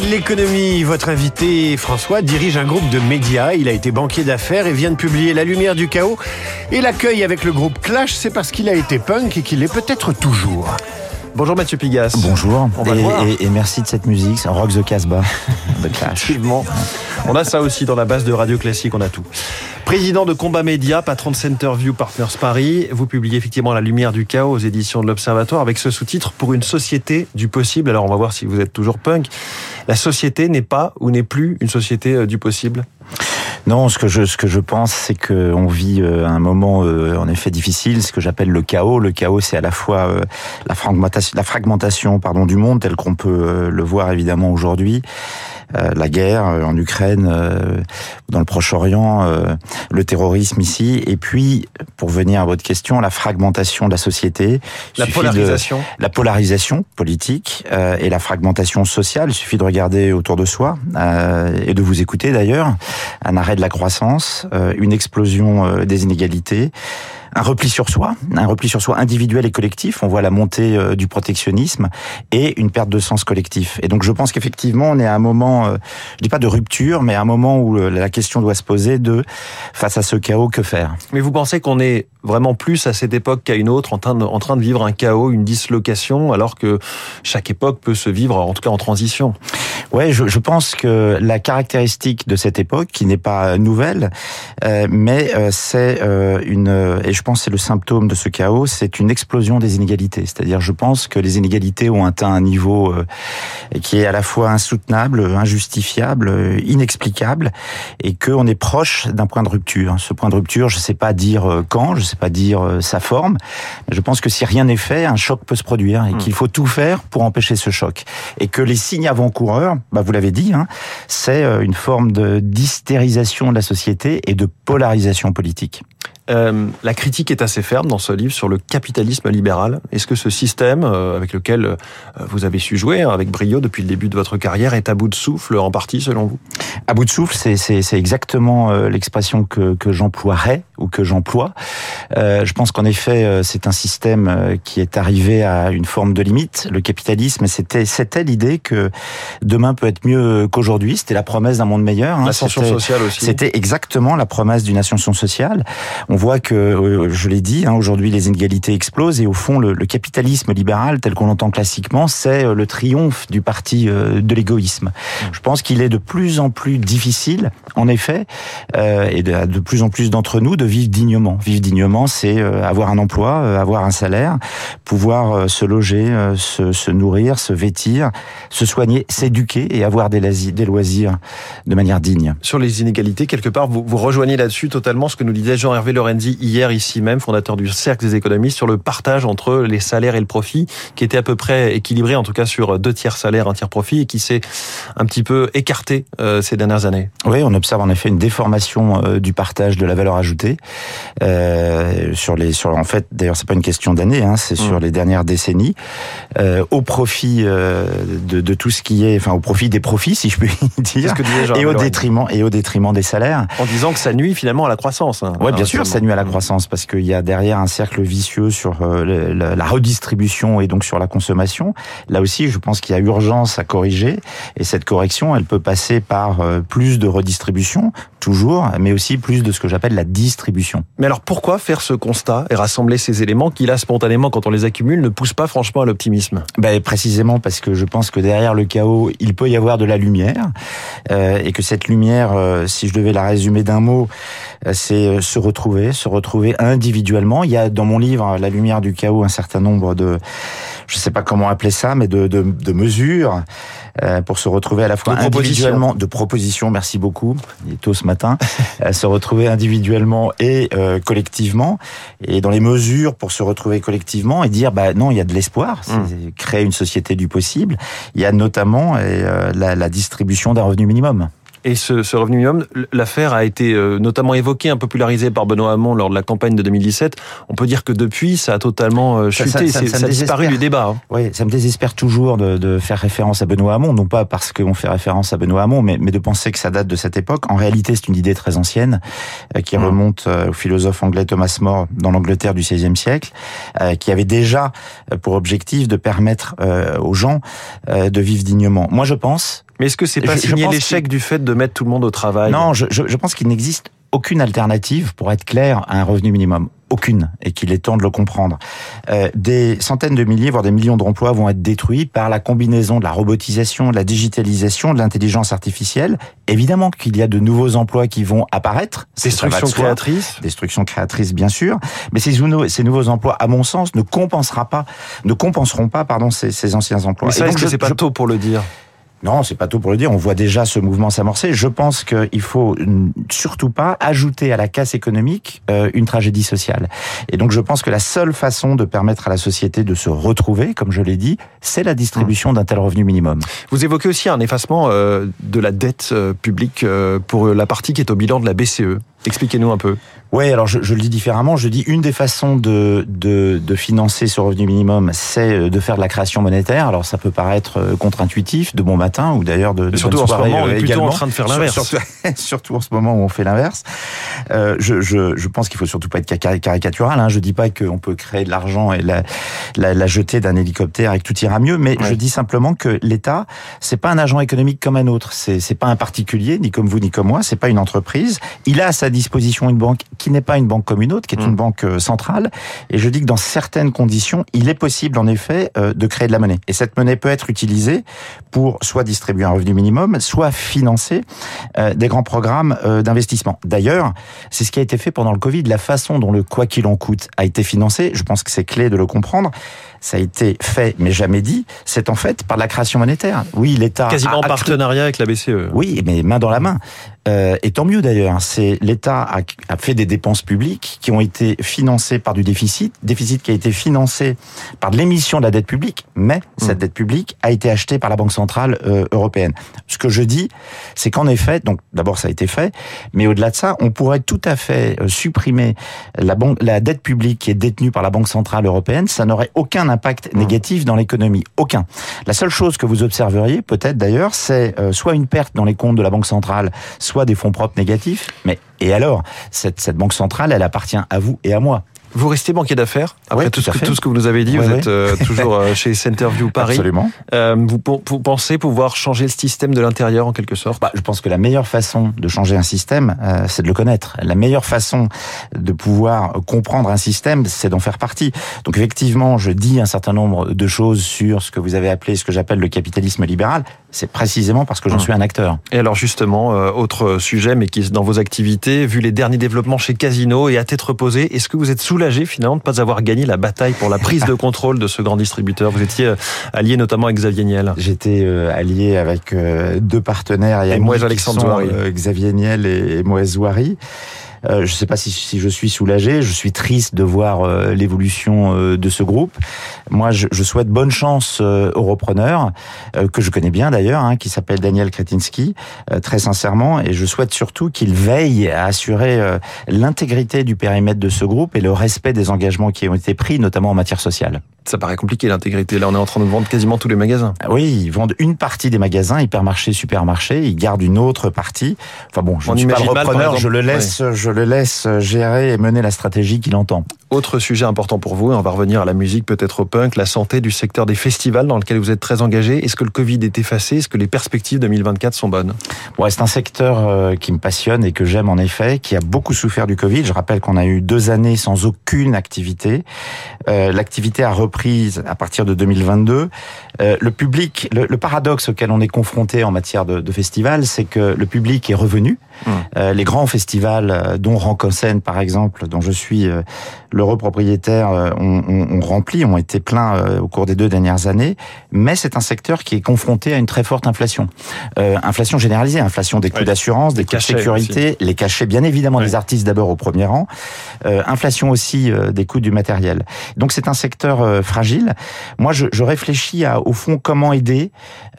de l'économie, votre invité François dirige un groupe de médias. Il a été banquier d'affaires et vient de publier La lumière du chaos. Et l'accueil avec le groupe Clash, c'est parce qu'il a été punk et qu'il l'est peut-être toujours. Bonjour Mathieu Pigas. Bonjour. et, merci de cette musique, c'est Rock the Casbah Clash. Effectivement. On a ça aussi dans la base de Radio Classique, on a tout. Président de Combat Média, patron de Centerview Partners Paris, vous publiez effectivement La lumière du chaos aux éditions de l'Observatoire avec ce sous-titre Pour une société du possible. Alors on va voir si vous êtes toujours punk. La société n'est pas ou n'est plus une société euh, du possible non, ce que je ce que je pense, c'est que on vit euh, un moment euh, en effet difficile, ce que j'appelle le chaos. Le chaos, c'est à la fois euh, la fragmentation, la fragmentation, pardon, du monde tel qu'on peut le voir évidemment aujourd'hui, la guerre euh, en Ukraine, euh, dans le Proche-Orient, le terrorisme ici, et puis, pour venir à votre question, la fragmentation de la société. La polarisation. la polarisation politique et la fragmentation sociale. Il suffit de regarder autour de soi et de vous écouter d'ailleurs. Un arrêt de la croissance, une explosion des inégalités un repli sur soi, un repli sur soi individuel et collectif. On voit la montée euh, du protectionnisme et une perte de sens collectif. Et donc je pense qu'effectivement on est à un moment, euh, je dis pas de rupture, mais à un moment où euh, la question doit se poser de face à ce chaos que faire? Mais vous pensez qu'on est vraiment plus à cette époque qu'à une autre en train, de, en train de vivre un chaos, une dislocation, alors que chaque époque peut se vivre en tout cas en transition? Ouais, je, je pense que la caractéristique de cette époque, qui n'est pas nouvelle, euh, mais euh, c'est euh, une, et je pense que c'est le symptôme de ce chaos, c'est une explosion des inégalités. C'est-à-dire, je pense que les inégalités ont atteint un niveau qui est à la fois insoutenable, injustifiable, inexplicable, et qu'on est proche d'un point de rupture. Ce point de rupture, je ne sais pas dire quand, je sais pas dire sa forme, mais je pense que si rien n'est fait, un choc peut se produire et hmm. qu'il faut tout faire pour empêcher ce choc. Et que les signes avant-coureurs bah, vous l'avez dit, hein, c'est euh, une forme de d'hystérisation de la société et de polarisation politique. Euh, la critique est assez ferme dans ce livre sur le capitalisme libéral. Est-ce que ce système euh, avec lequel euh, vous avez su jouer hein, avec brio depuis le début de votre carrière est à bout de souffle en partie selon vous? À bout de souffle, c'est exactement l'expression que, que j'emploierais ou que j'emploie. je pense qu'en effet, c'est un système qui est arrivé à une forme de limite. Le capitalisme, c'était c'était l'idée que demain peut être mieux qu'aujourd'hui. C'était la promesse d'un monde meilleur. Hein. L'ascension sociale aussi. C'était exactement la promesse d'une ascension sociale. On voit que, euh, je l'ai dit, hein, aujourd'hui les inégalités explosent et au fond le, capitalisme libéral tel qu'on l'entend classiquement, c'est euh, le triomphe du parti euh, de l'égoïsme. Mmh. Je pense qu'il est de plus en plus difficile, en effet, et de, de, plus en plus d'entre nous de vivre dignement. Vivre dignement, c'est avoir un emploi, avoir un salaire, pouvoir se loger, se, se, nourrir, se vêtir, se soigner, s'éduquer et avoir des, des loisirs de manière digne. Sur les inégalités, quelque part, vous, vous rejoignez là-dessus totalement ce que nous disait Jean-Hervé Lorenzi hier ici même, fondateur du Cercle des économistes, sur le partage entre les salaires et le profit, qui était à peu près équilibré, en tout cas sur deux tiers salaire, un tiers profit, et qui s'est un petit peu écarté euh, ces dernières années. Oui, on observe en effet une déformation euh, du partage de la valeur ajoutée euh, sur les, sur en fait, d'ailleurs c'est pas une question d'année, hein, c'est sur mm. les dernières décennies, au profit de, de, tout ce qui est, enfin au profit des profits, si je puis dire, et au détriment et au détriment des salaires. En disant que ça nuit finalement à la croissance. Hein, ouais, bien sûr, ça nuit à la croissance parce qu'il y a derrière un cercle vicieux sur euh, la redistribution et donc sur la consommation. Là aussi, je pense qu'il y a urgence à corriger et cette correction, elle peut passer par euh, plus de redistribution, toujours, mais aussi plus de ce que j'appelle la distribution. Mais alors pourquoi faire ce constat et rassembler ces éléments qui là spontanément quand on les accumule ne poussent pas franchement à l'optimisme? Ben, Précisément parce que je pense que derrière le chaos, il peut y avoir de la lumière et que cette lumière, si je devais la résumer d'un mot, c'est se retrouver se retrouver individuellement. Il y a dans mon livre La lumière du chaos un certain nombre de, je sais pas comment appeler ça, mais de, de, de mesures euh, pour se retrouver à la fois individuellement, de propositions, merci beaucoup, il est tôt ce matin, euh, se retrouver individuellement et euh, collectivement, et dans les mesures pour se retrouver collectivement et dire, bah non, il y a de l'espoir, mmh. créer une société du possible. Il y a notamment la, la distribution d'un revenu minimum. Et ce, ce revenu minimum, l'affaire a été euh, notamment évoquée, popularisée par Benoît Hamon lors de la campagne de 2017. On peut dire que depuis, ça a totalement euh, chuté, ça, ça, ça, a disparu du débat. Hein. Oui, ça me désespère toujours de, de, faire référence à Benoît Hamon, non pas parce qu'on fait référence à Benoît Hamon, mais, mais, de penser que ça date de cette époque. En réalité, c'est une idée très ancienne euh, qui mmh. remonte au philosophe anglais Thomas More dans l'Angleterre du XVIe siècle, qui avait déjà pour objectif de permettre aux gens de vivre dignement. Moi, je pense Mais est-ce que c'est pas signer l'échec du fait de mettre tout le monde au travail? Non, je, je, je pense qu'il n'existe aucune alternative, pour être clair, à un revenu minimum. Aucune. Et qu'il est temps de le comprendre. Euh, des centaines de milliers, voire des millions d'emplois vont être détruits par la combinaison de la robotisation, de la digitalisation, de l'intelligence artificielle. Évidemment qu'il y a de nouveaux emplois qui vont apparaître. Destruction créatrice. Destruction créatrice, bien sûr. Mais ces, ces nouveaux emplois, à mon sens, ne compensera pas, ne compenseront pas, pardon, ces, ces anciens emplois. Mais ça, est-ce que c'est pas tôt pour le dire? Non, c'est pas tout pour le dire. On voit déjà ce mouvement s'amorcer. Je pense qu'il faut surtout pas ajouter à la casse économique euh, une tragédie sociale. Et donc, je pense que la seule façon de permettre à la société de se retrouver, comme je l'ai dit, c'est la distribution d'un tel revenu minimum. Vous évoquez aussi un effacement euh, de la dette euh, publique pour la partie qui est au bilan de la BCE. Expliquez-nous un peu. Oui, alors je, je, le dis différemment. Je dis une des façons de, de, de financer ce revenu minimum, c'est euh, de faire de la création monétaire. Alors ça peut paraître euh, contre-intuitif, de bon matin, ou d'ailleurs de, de surtout en ce moment, on est plutôt en train de faire l'inverse. Surtout, surtout, en ce moment où on fait l'inverse. Euh, je, je, je, pense qu'il faut surtout pas être caricatural. Hein. Je dis pas qu'on peut créer de l'argent et la, la, la jeter d'un hélicoptère et que tout ira mieux, mais ouais. je dis simplement que l'État, c'est pas un agent économique comme un autre. C'est c'est pas un particulier, ni comme vous ni comme moi. C'est pas une entreprise. Il a à sa disposition une banque qui n'est pas une banque comme une autre, qui est une mmh. banque euh, centrale. Et je dis que dans certaines conditions, il est possible en effet euh, de créer de la monnaie. Et cette monnaie peut être utilisée pour soit distribuer un revenu minimum, soit financer euh, des grands programmes d'investissement. D'ailleurs, c'est ce qui a été fait pendant le Covid. La façon dont le quoi qu'il en coûte a été financé, je pense que c'est clé de le comprendre ça a été fait mais jamais dit, c'est en fait par la création monétaire. Oui, l'État quasiment en partenariat avec la BCE. Oui, mais main dans la main. Euh, et tant mieux d'ailleurs. C'est l'État a, a, fait des dépenses publiques qui ont été financées par du déficit, déficit qui a été financé par de l'émission de la dette publique, mais mmh. cette dette publique a été achetée par la Banque centrale euh, européenne. Ce que je dis, c'est qu'en effet, donc d'abord ça a été fait, mais au-delà de ça, on pourrait tout à fait euh, supprimer la, banque, la dette publique qui est détenue par la Banque centrale européenne. Ça n'aurait aucun impact mmh. négatif dans l'économie, aucun. La seule chose que vous observeriez, peut-être d'ailleurs, c'est euh, soit une perte dans les comptes de la Banque centrale, soit des fonds propres négatifs. Mais et alors, cette, cette banque centrale, elle appartient à vous et à moi. Vous restez banquier d'affaires après ouais, tout, tout, ce que, tout, ce que, vous nous avez dit. Ouais, vous ouais. êtes euh, toujours euh, chez Centerview Paris. Absolument. Euh, vous, vous, pensez pouvoir changer le système de l'intérieur en quelque sorte? Bah, Je pense que la meilleure façon de changer un système, c'est de le connaître. La meilleure façon de pouvoir comprendre un système, c'est d'en faire partie. Donc effectivement, je dis un certain nombre de choses sur ce que vous avez appelé, ce que j'appelle le capitalisme libéral. C'est précisément parce que j'en mmh. suis un acteur. Et alors justement, euh, autre sujet, mais qui est dans vos activités, vu les derniers développements chez Casino et à tête reposée, est-ce que vous êtes soulagé finalement de pas avoir gagné la bataille pour la prise de contrôle de ce grand distributeur? Vous étiez euh, allié notamment avec Xavier Niel. J'étais euh, allié avec euh, deux partenaires et, et Moïse Alexandre Zouari. Xavier Niel et Moïse Zouari. Euh, je ne sais pas si, si, je suis soulagé. Je suis triste de voir euh, l'évolution euh, de ce groupe. Moi, je, je souhaite bonne chance au repreneur que je connais bien d'ailleurs, hein, qui s'appelle Daniel Kretinsky, très sincèrement, et je souhaite surtout qu'il veille à assurer l'intégrité du périmètre de ce groupe et le respect des engagements qui ont été pris, notamment en matière sociale. Ça paraît compliqué l'intégrité. Là, on est en train de vendre quasiment tous les magasins. Oui, ils vendent une partie des magasins, hypermarchés, supermarchés. Ils gardent une autre partie. Enfin bon, je on ne suis pas le repreneur, mal, je le laisse, ouais. je le laisse gérer et mener la stratégie qu'il entend. Autre sujet important pour vous, on va revenir à la musique, peut-être au punk, la santé du secteur des festivals dans lequel vous êtes très engagé. Est-ce que le Covid est effacé? Est-ce que les perspectives 2024 sont bonnes? Ouais, C'est un secteur euh, qui me passionne et que j'aime en effet, qui a beaucoup souffert du Covid. Je rappelle qu'on a eu deux années sans aucune activité. Euh, L'activité a repris à partir de 2022. Euh, le public, le, le, paradoxe auquel on est confronté en matière de, de festival, c'est que le public est revenu. Mmh. Euh, les grands festivals, euh, dont Rank en scène par exemple, dont je suis euh, l'heureux propriétaire, ont, ont, ont, rempli, ont été pleins au cours des deux dernières années. Mais c'est un secteur qui est confronté à une très forte inflation, inflation généralisée, inflation des coûts oui. d'assurance, des coûts de sécurité, aussi. les cachets bien évidemment oui. des artistes d'abord au premier rang, inflation aussi des coûts du matériel. Donc c'est un secteur fragile. Moi, je, je réfléchis à au fond comment aider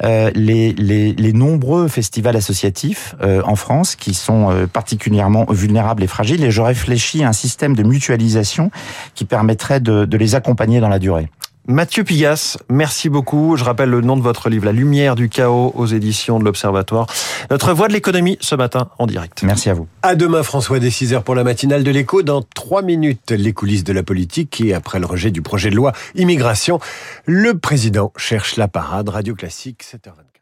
euh, les, les, les, nombreux festivals associatifs euh, en France qui sont euh, particulièrement vulnérables et fragiles et je réfléchis à un système de mutualisation qui permettrait de, de les accompagner dans la durée. Mathieu Pigas, merci beaucoup. Je rappelle le nom de votre livre, La lumière du chaos aux éditions de l'Observatoire. Notre voix de l'économie ce matin en direct. Merci à vous. À demain François, dès 6h pour la matinale de l'écho. Dans 3 minutes, les coulisses de la politique et après le rejet du projet de loi immigration, le président cherche la parade. Radio Classique, 7h24.